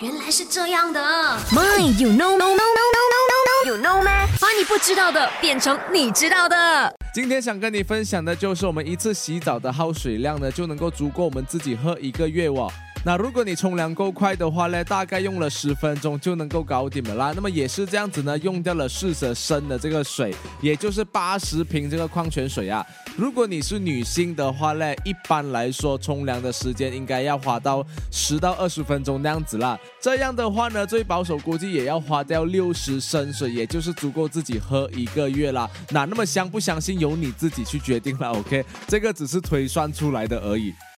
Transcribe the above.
原来是这样的。My, you know, no, no, no, no, no, no, you know 吗？把你不知道的变成你知道的。今天想跟你分享的就是我们一次洗澡的耗水量呢，就能够足够我们自己喝一个月哦。那如果你冲凉够快的话呢，大概用了十分钟就能够搞定了啦。那么也是这样子呢，用掉了四十升的这个水，也就是八十瓶这个矿泉水啊。如果你是女性的话呢，一般来说冲凉的时间应该要花到十到二十分钟那样子啦。这样的话呢，最保守估计也要花掉六十升水，也就是足够自己喝一个月啦。那那么相不相信由你自己去决定了，OK？这个只是推算出来的而已。